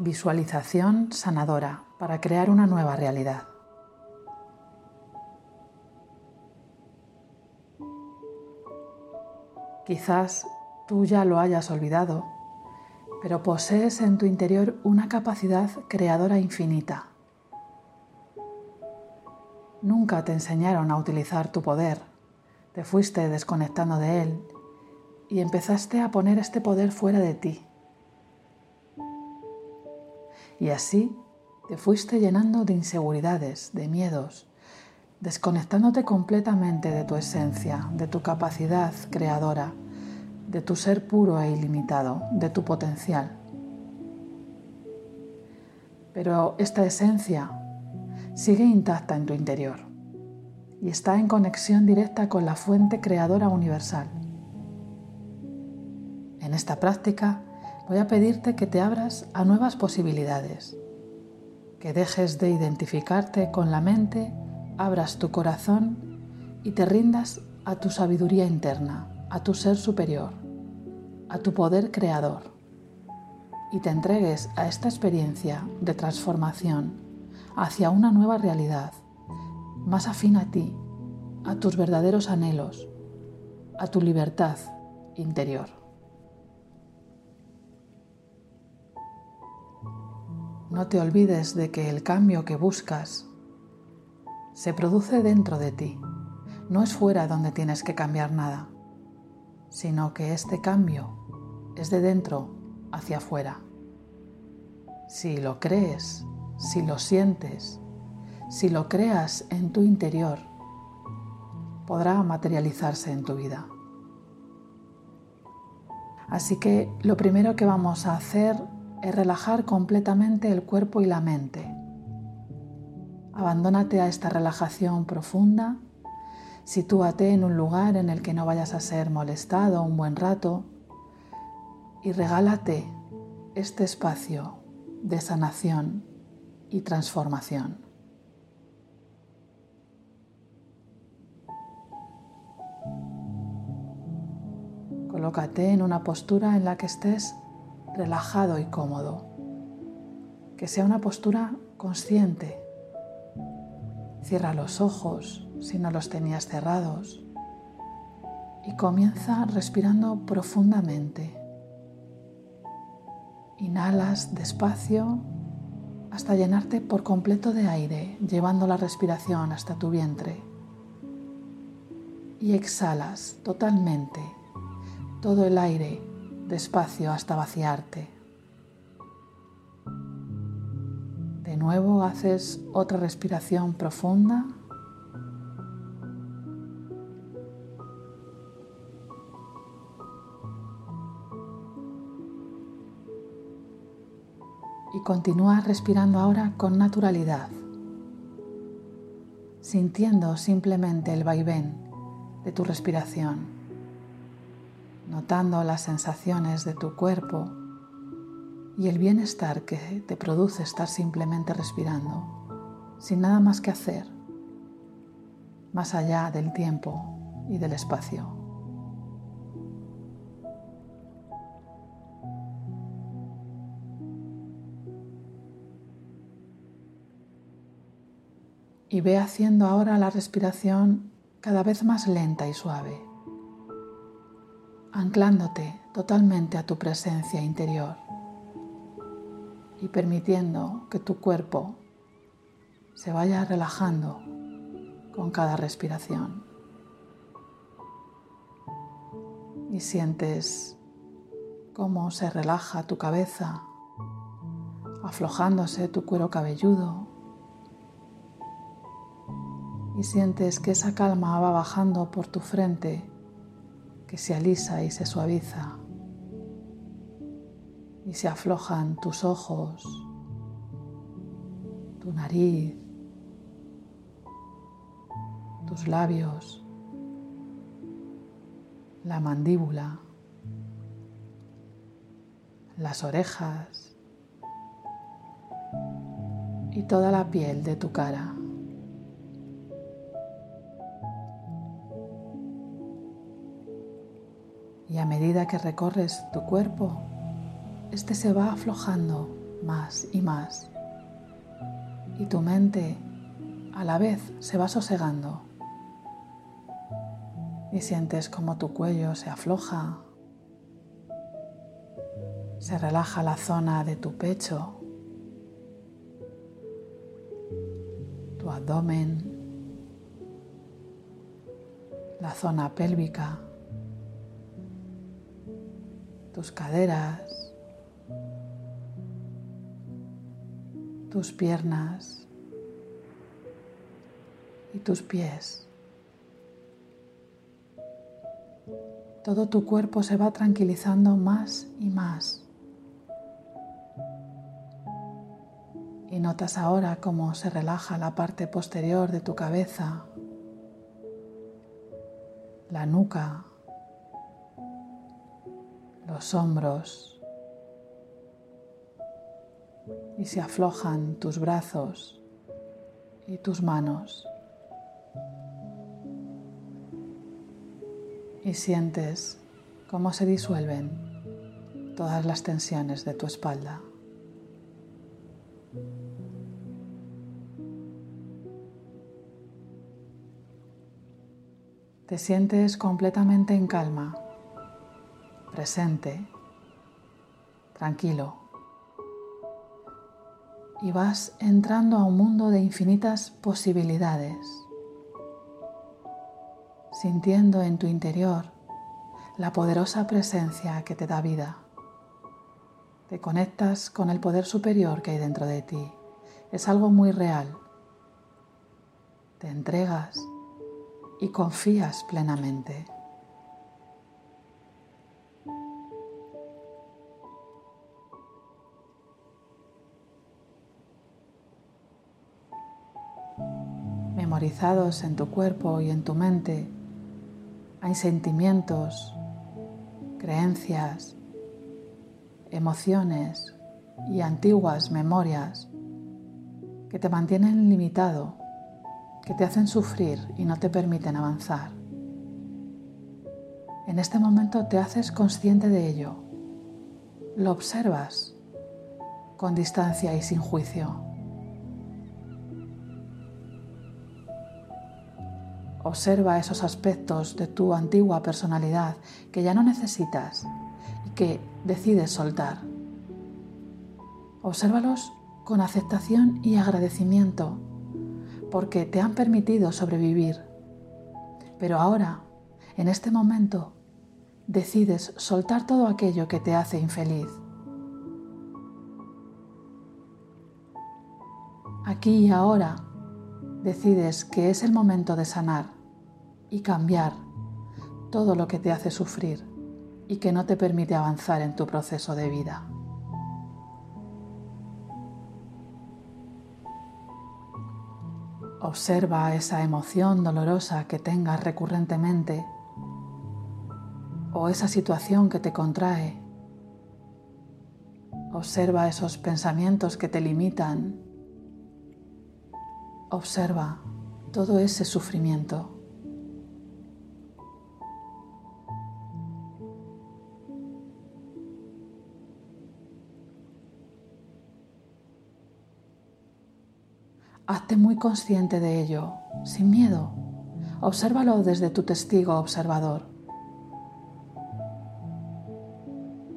Visualización sanadora para crear una nueva realidad. Quizás tú ya lo hayas olvidado, pero posees en tu interior una capacidad creadora infinita. Nunca te enseñaron a utilizar tu poder, te fuiste desconectando de él y empezaste a poner este poder fuera de ti. Y así te fuiste llenando de inseguridades, de miedos, desconectándote completamente de tu esencia, de tu capacidad creadora, de tu ser puro e ilimitado, de tu potencial. Pero esta esencia sigue intacta en tu interior y está en conexión directa con la fuente creadora universal. En esta práctica voy a pedirte que te abras a nuevas posibilidades, que dejes de identificarte con la mente, abras tu corazón y te rindas a tu sabiduría interna, a tu ser superior, a tu poder creador y te entregues a esta experiencia de transformación hacia una nueva realidad, más afín a ti, a tus verdaderos anhelos, a tu libertad interior. No te olvides de que el cambio que buscas se produce dentro de ti. No es fuera donde tienes que cambiar nada, sino que este cambio es de dentro hacia afuera. Si lo crees, si lo sientes, si lo creas en tu interior, podrá materializarse en tu vida. Así que lo primero que vamos a hacer es relajar completamente el cuerpo y la mente. Abandónate a esta relajación profunda, sitúate en un lugar en el que no vayas a ser molestado un buen rato y regálate este espacio de sanación y transformación. Colócate en una postura en la que estés relajado y cómodo. Que sea una postura consciente. Cierra los ojos si no los tenías cerrados y comienza respirando profundamente. Inhalas despacio hasta llenarte por completo de aire, llevando la respiración hasta tu vientre. Y exhalas totalmente todo el aire despacio hasta vaciarte. De nuevo haces otra respiración profunda. Y continúa respirando ahora con naturalidad, sintiendo simplemente el vaivén de tu respiración notando las sensaciones de tu cuerpo y el bienestar que te produce estar simplemente respirando, sin nada más que hacer, más allá del tiempo y del espacio. Y ve haciendo ahora la respiración cada vez más lenta y suave anclándote totalmente a tu presencia interior y permitiendo que tu cuerpo se vaya relajando con cada respiración. Y sientes cómo se relaja tu cabeza, aflojándose tu cuero cabelludo. Y sientes que esa calma va bajando por tu frente que se alisa y se suaviza y se aflojan tus ojos, tu nariz, tus labios, la mandíbula, las orejas y toda la piel de tu cara. Y a medida que recorres tu cuerpo, este se va aflojando más y más. Y tu mente a la vez se va sosegando. Y sientes como tu cuello se afloja, se relaja la zona de tu pecho, tu abdomen, la zona pélvica, tus caderas, tus piernas y tus pies. Todo tu cuerpo se va tranquilizando más y más. Y notas ahora cómo se relaja la parte posterior de tu cabeza, la nuca, los hombros y se aflojan tus brazos y tus manos. Y sientes cómo se disuelven todas las tensiones de tu espalda. Te sientes completamente en calma, presente, tranquilo. Y vas entrando a un mundo de infinitas posibilidades, sintiendo en tu interior la poderosa presencia que te da vida. Te conectas con el poder superior que hay dentro de ti. Es algo muy real. Te entregas y confías plenamente. En tu cuerpo y en tu mente hay sentimientos, creencias, emociones y antiguas memorias que te mantienen limitado que te hacen sufrir y no te permiten avanzar. En este momento te haces consciente de ello, lo observas con distancia y sin juicio. Observa esos aspectos de tu antigua personalidad que ya no necesitas y que decides soltar. Obsérvalos con aceptación y agradecimiento porque te han permitido sobrevivir. Pero ahora, en este momento, decides soltar todo aquello que te hace infeliz. Aquí y ahora decides que es el momento de sanar y cambiar todo lo que te hace sufrir y que no te permite avanzar en tu proceso de vida. Observa esa emoción dolorosa que tengas recurrentemente o esa situación que te contrae. Observa esos pensamientos que te limitan. Observa todo ese sufrimiento. Hazte muy consciente de ello, sin miedo. Obsérvalo desde tu testigo observador.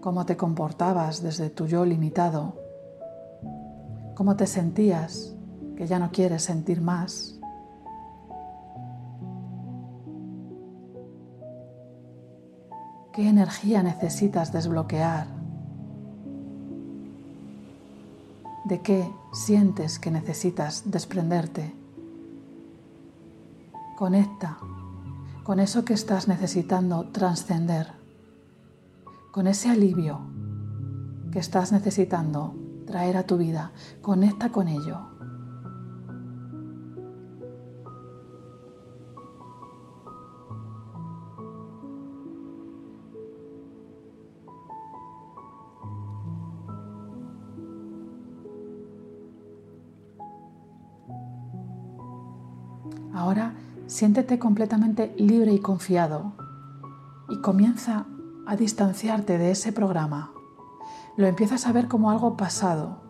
Cómo te comportabas desde tu yo limitado. Cómo te sentías que ya no quieres sentir más. ¿Qué energía necesitas desbloquear? ¿De qué sientes que necesitas desprenderte? Conecta con eso que estás necesitando trascender, con ese alivio que estás necesitando traer a tu vida. Conecta con ello. Ahora siéntete completamente libre y confiado y comienza a distanciarte de ese programa. Lo empiezas a ver como algo pasado,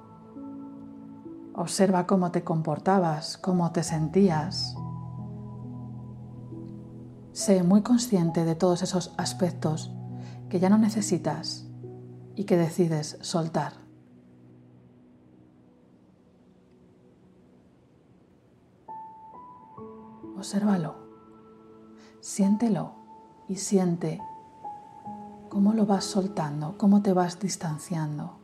Observa cómo te comportabas, cómo te sentías. Sé muy consciente de todos esos aspectos que ya no necesitas y que decides soltar. Obsérvalo, siéntelo y siente cómo lo vas soltando, cómo te vas distanciando,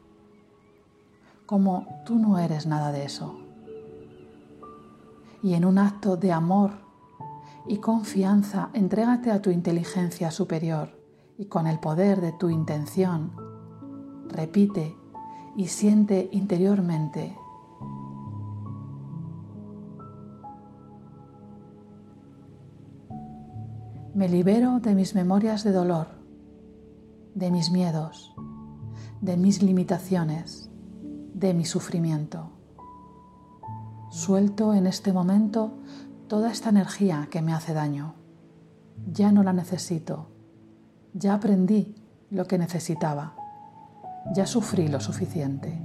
cómo tú no eres nada de eso. Y en un acto de amor y confianza, entrégate a tu inteligencia superior y con el poder de tu intención, repite y siente interiormente. Me libero de mis memorias de dolor, de mis miedos, de mis limitaciones, de mi sufrimiento. Suelto en este momento toda esta energía que me hace daño. Ya no la necesito. Ya aprendí lo que necesitaba. Ya sufrí lo suficiente.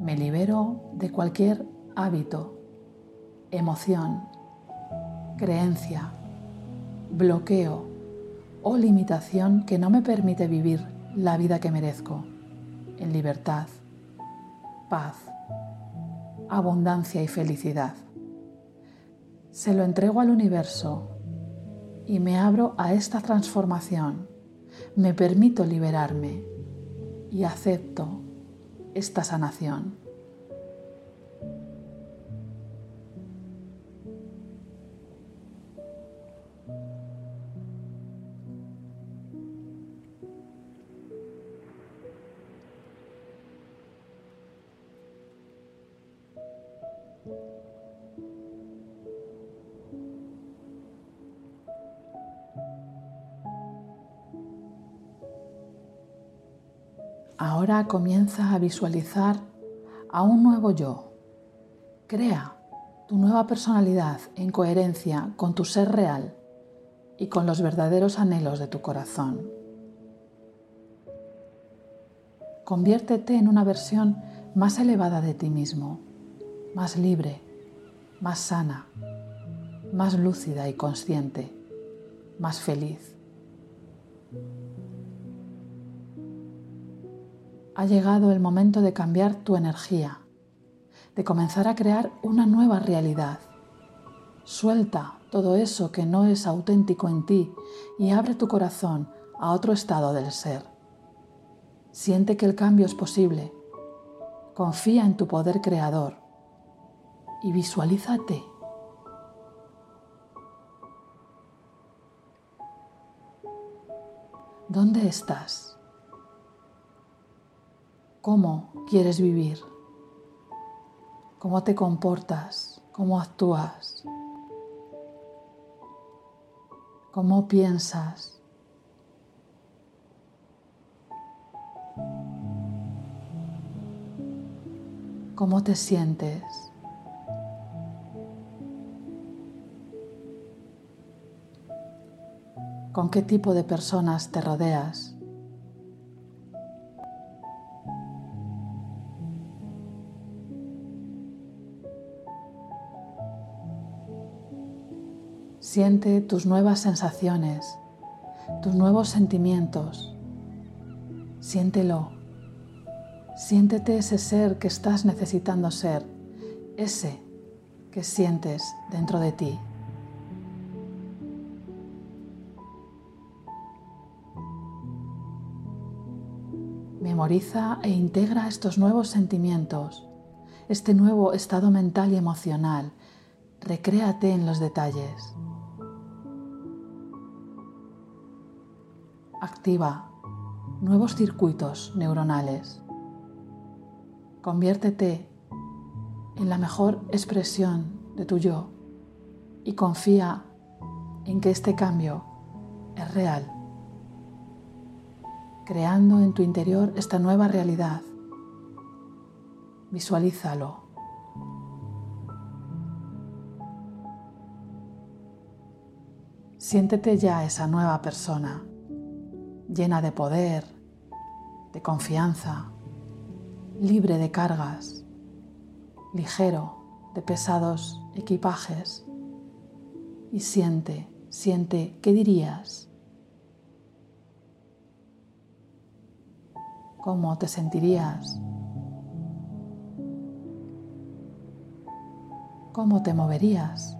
Me libero de cualquier hábito, emoción, creencia, bloqueo o limitación que no me permite vivir la vida que merezco en libertad, paz, abundancia y felicidad. Se lo entrego al universo y me abro a esta transformación. Me permito liberarme y acepto esta sanación. Ahora comienza a visualizar a un nuevo yo. Crea tu nueva personalidad en coherencia con tu ser real y con los verdaderos anhelos de tu corazón. Conviértete en una versión más elevada de ti mismo, más libre, más sana, más lúcida y consciente, más feliz. Ha llegado el momento de cambiar tu energía, de comenzar a crear una nueva realidad. Suelta todo eso que no es auténtico en ti y abre tu corazón a otro estado del ser. Siente que el cambio es posible. Confía en tu poder creador y visualízate. ¿Dónde estás? Cómo quieres vivir, cómo te comportas, cómo actúas, cómo piensas. ¿Cómo te sientes? ¿Con qué tipo de personas te rodeas? Siente tus nuevas sensaciones, tus nuevos sentimientos. Siéntelo. Siéntete ese ser que estás necesitando ser, ese que sientes dentro de ti. Memoriza e integra estos nuevos sentimientos, este nuevo estado mental y emocional. Recréate en los detalles. Activa nuevos circuitos neuronales. Conviértete en la mejor expresión de tu yo y confía en que este cambio es real, creando en tu interior esta nueva realidad. Visualízalo. Siéntete ya esa nueva persona llena de poder, de confianza, libre de cargas, ligero de pesados equipajes y siente, siente, ¿qué dirías? ¿Cómo te sentirías? ¿Cómo te moverías?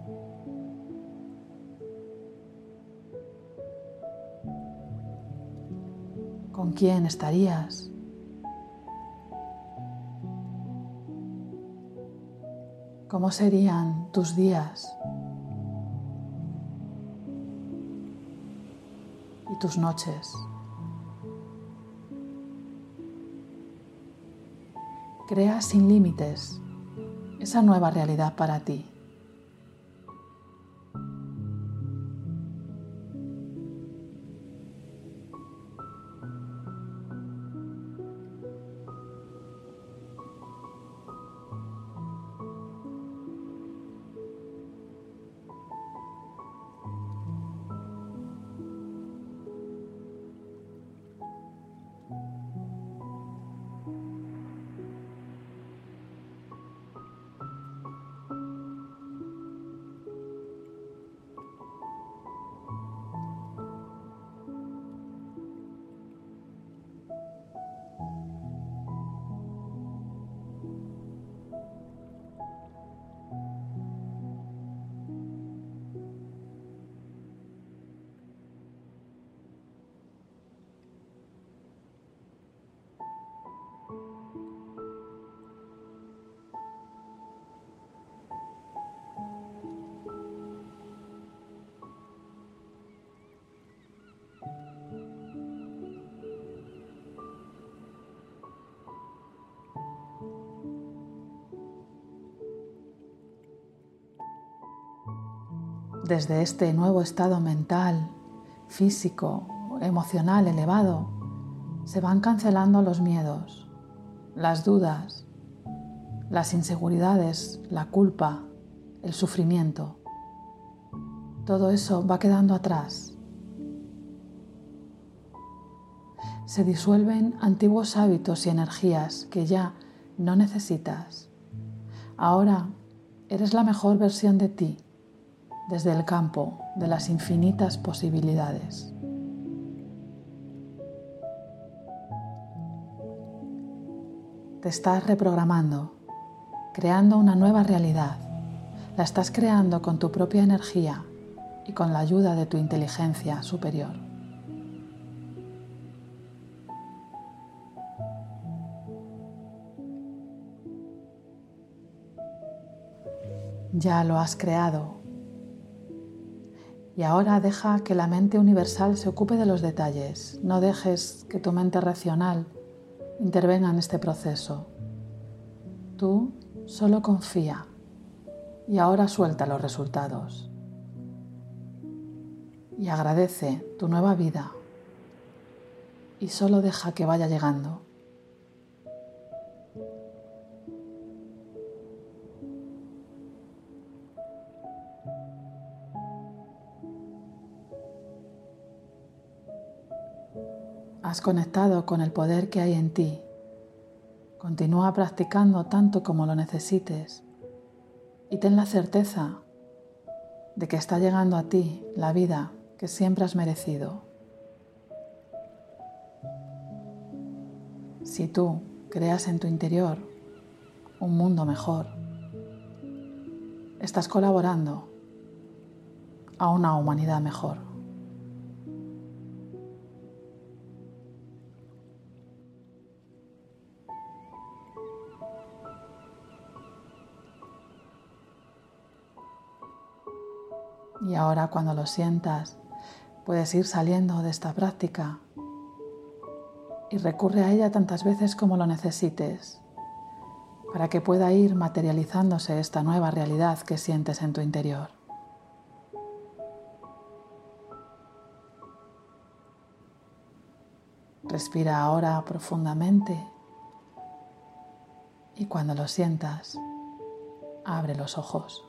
¿Con quién estarías? ¿Cómo serían tus días y tus noches? Crea sin límites esa nueva realidad para ti. Desde este nuevo estado mental, físico, emocional elevado, se van cancelando los miedos, las dudas, las inseguridades, la culpa, el sufrimiento. Todo eso va quedando atrás. Se disuelven antiguos hábitos y energías que ya no necesitas. Ahora eres la mejor versión de ti desde el campo de las infinitas posibilidades. Te estás reprogramando, creando una nueva realidad. La estás creando con tu propia energía y con la ayuda de tu inteligencia superior. Ya lo has creado y ahora deja que la mente universal se ocupe de los detalles. No dejes que tu mente racional intervenga en este proceso. Tú solo confía y ahora suelta los resultados. Y agradece tu nueva vida y solo deja que vaya llegando. Has conectado con el poder que hay en ti. Continúa practicando tanto como lo necesites y ten la certeza de que está llegando a ti la vida que siempre has merecido. Si tú creas en tu interior un mundo mejor, estás colaborando a una humanidad mejor. Y ahora cuando lo sientas, puedes ir saliendo de esta práctica y recurre a ella tantas veces como lo necesites para que pueda ir materializándose esta nueva realidad que sientes en tu interior. Respira ahora profundamente y cuando lo sientas, abre los ojos.